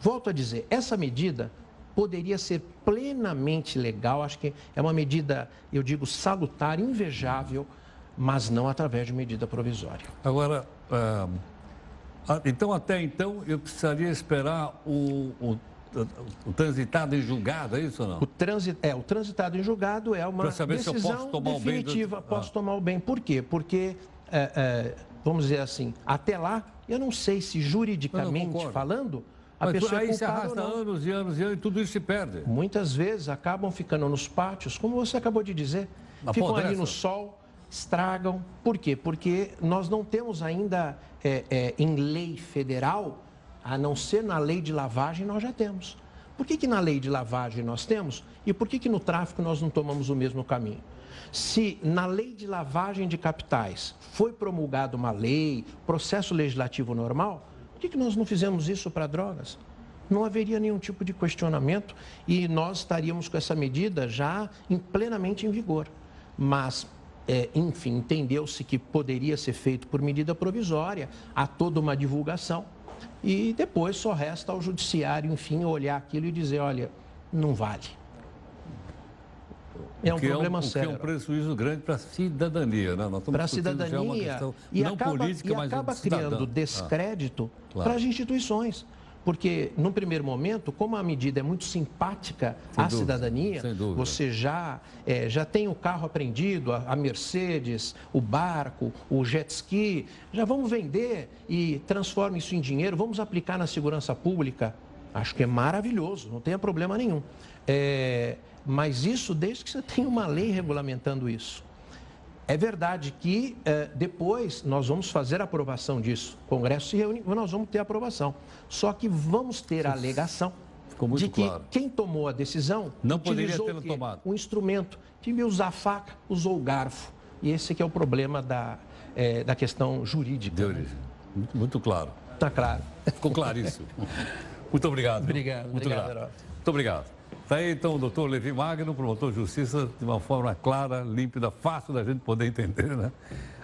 Volto a dizer, essa medida poderia ser plenamente legal, acho que é uma medida, eu digo, salutar, invejável, mas não através de medida provisória. Agora, ah, ah, então até então eu precisaria esperar o, o, o transitado em julgado, é isso ou não? O, transi, é, o transitado em julgado é uma Pra saber se eu decisão posso tomar o bem do- definitiva. Ah. Posso tomar o bem. Por quê? Porque é, é, vamos dizer assim, até lá, eu não sei se juridicamente falando, a Mas pessoa aí é se arrasta anos e anos e anos e tudo isso se perde. Muitas vezes acabam ficando nos pátios, como você acabou de dizer. ficam ali no sol, estragam. Por quê? Porque nós não temos ainda é, é, em lei federal, a não ser na lei de lavagem, nós já temos. Por que, que na lei de lavagem nós temos e por que, que no tráfico nós não tomamos o mesmo caminho? Se na lei de lavagem de capitais foi promulgada uma lei, processo legislativo normal, por que, que nós não fizemos isso para drogas? Não haveria nenhum tipo de questionamento e nós estaríamos com essa medida já em- plenamente em vigor. Mas, é, enfim, entendeu-se que poderia ser feito por medida provisória, há toda uma divulgação e depois só resta ao judiciário, enfim, olhar aquilo e dizer: olha, não vale. É um O que problema o que sério. é um prejuízo grande para a cidadania, né? Para a cidadania e não acaba, política, e mas acaba criando Ah, descrédito claro. para as instituições. Porque, num primeiro momento, como a medida é muito simpática Sem à dúvida, cidadania, você já, eh, já tem o carro apreendido, a, a Mercedes, o barco, o jet ski, já vamos vender e transforma isso em dinheiro, vamos aplicar na segurança pública. Acho que é maravilhoso, não tenha problema nenhum. Eh, mas isso desde que você tenha uma lei regulamentando isso. É verdade que eh, depois nós vamos fazer a aprovação disso. O Congresso se reúne nós vamos ter a aprovação. Só que vamos ter a alegação de que claro. quem tomou a decisão Não poderia quê? tomado. um instrumento. Vez de usar a faca, usou o garfo. E esse que é o problema da, eh, da questão jurídica. né? Muito, muito claro. Está claro. Ficou claríssimo. Muito obrigado. Obrigado, Muito obrigado. Muito obrigado. Está aí então o doutor Levi Magno, promotor de justiça, de uma forma clara, límpida, fácil da gente poder entender, né?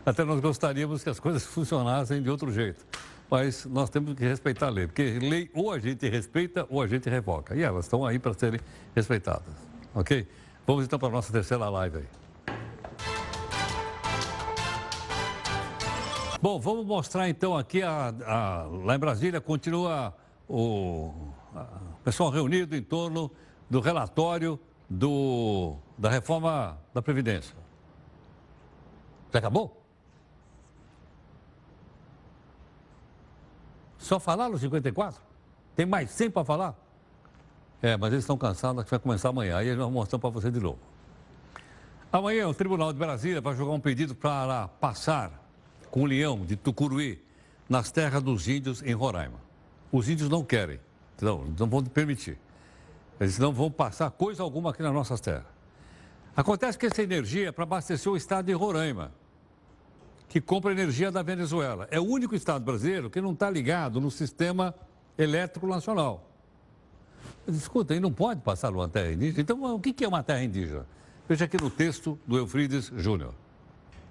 Até nós gostaríamos que as coisas funcionassem de outro jeito. Mas nós temos que respeitar a lei, porque lei ou a gente respeita ou a gente revoca. E elas estão aí para serem respeitadas. Ok? Vamos então para a nossa terceira live aí. Bom, vamos mostrar então aqui, a, a- lá em Brasília, continua o a- o pessoal reunido em torno do relatório do, da reforma da Previdência. Já acabou? Só falaram os 54? Tem mais 100 para falar? É, mas eles estão cansados, acho que vai começar amanhã. Aí nós mostramos para você de novo. Amanhã o Tribunal de Brasília vai jogar um pedido para passar com o leão de Tucuruí nas terras dos índios em Roraima. Os índios não querem, não, não vão permitir. Eles não vão passar coisa alguma aqui nas nossas terras. Acontece que essa energia é para abastecer o estado de Roraima, que compra energia da Venezuela. É o único estado brasileiro que não está ligado no sistema elétrico nacional. Escuta, e não pode passar uma terra indígena? Então, o que é uma terra indígena? Veja aqui no texto do Eufrides Júnior.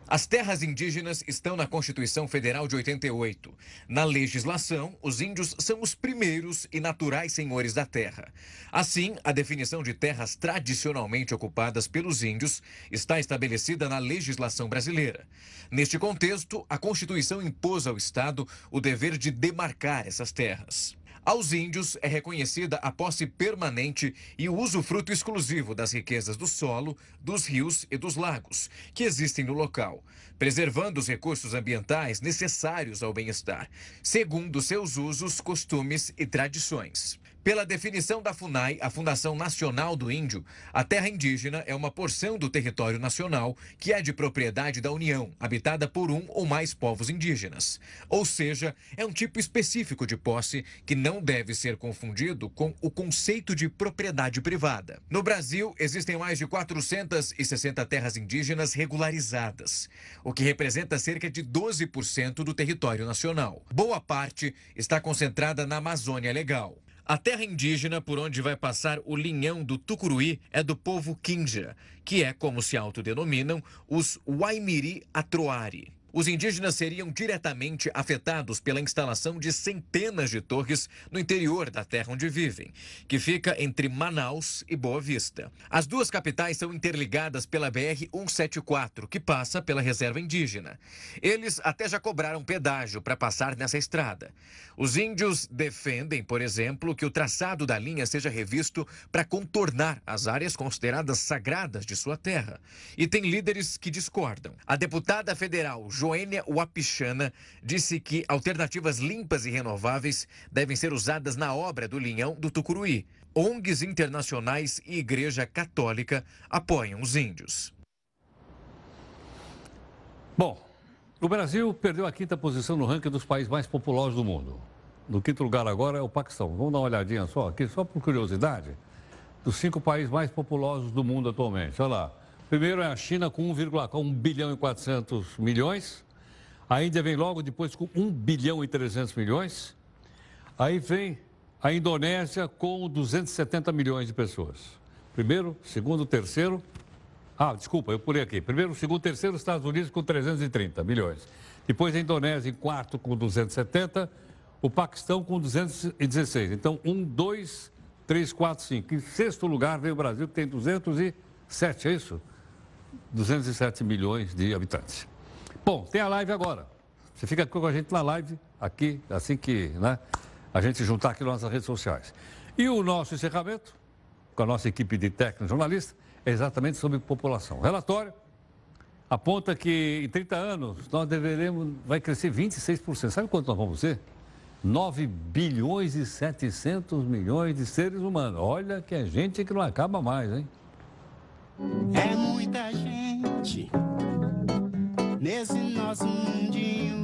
As terras indígenas estão na Constituição Federal de 88. Na legislação, os índios são os primeiros e naturais senhores da terra. Assim, a definição de terras tradicionalmente ocupadas pelos índios está estabelecida na legislação brasileira. Neste contexto, a Constituição impôs ao Estado o dever de demarcar essas terras. Aos índios é reconhecida a posse permanente e o usufruto exclusivo das riquezas do solo, dos rios e dos lagos, que existem no local, preservando os recursos ambientais necessários ao bem-estar, segundo seus usos, costumes e tradições. Pela definição da FUNAI, a Fundação Nacional do Índio, a terra indígena é uma porção do território nacional que é de propriedade da União, habitada por um ou mais povos indígenas. Ou seja, é um tipo específico de posse que não deve ser confundido com o conceito de propriedade privada. No Brasil, existem mais de 460 terras indígenas regularizadas, o que representa cerca de 12% do território nacional. Boa parte está concentrada na Amazônia Legal. A terra indígena por onde vai passar o linhão do Tucuruí é do povo Kinja, que é como se autodenominam os Waimiri Atroari. Os indígenas seriam diretamente afetados pela instalação de centenas de torres no interior da terra onde vivem, que fica entre Manaus e Boa Vista. As duas capitais são interligadas pela BR-174, que passa pela reserva indígena. Eles até já cobraram pedágio para passar nessa estrada. Os índios defendem, por exemplo, que o traçado da linha seja revisto para contornar as áreas consideradas sagradas de sua terra. E tem líderes que discordam. A deputada federal Joênia Wapichana disse que alternativas limpas e renováveis devem ser usadas na obra do linhão do Tucuruí. ONGs internacionais e Igreja Católica apoiam os índios. Bom, o Brasil perdeu a quinta posição no ranking dos países mais populosos do mundo. No quinto lugar agora é o Paquistão. Vamos dar uma olhadinha só aqui, só por curiosidade, dos cinco países mais populosos do mundo atualmente. Olha lá. Primeiro é a China com 1,1 bilhão e 400 milhões. A Índia vem logo depois com 1 bilhão e 300 milhões. Aí vem a Indonésia com 270 milhões de pessoas. Primeiro, segundo, terceiro. Ah, desculpa, eu pulei aqui. Primeiro, segundo, terceiro, Estados Unidos com 330 milhões. Depois a Indonésia em quarto com 270, o Paquistão com 216. Então, um, dois, três, quatro, cinco. Em sexto lugar vem o Brasil, que tem 207, é isso? 207 milhões de habitantes. Bom, tem a live agora. Você fica com a gente na live, aqui, assim que né, a gente juntar aqui nas nossas redes sociais. E o nosso encerramento, com a nossa equipe de técnicos jornalistas, é exatamente sobre população. O relatório aponta que em 30 anos nós deveremos, vai crescer 26%. Sabe quanto nós vamos ser? 9 bilhões e 700 milhões de seres humanos. Olha que é gente que não acaba mais, hein? É muita gente nesse nosso mundinho.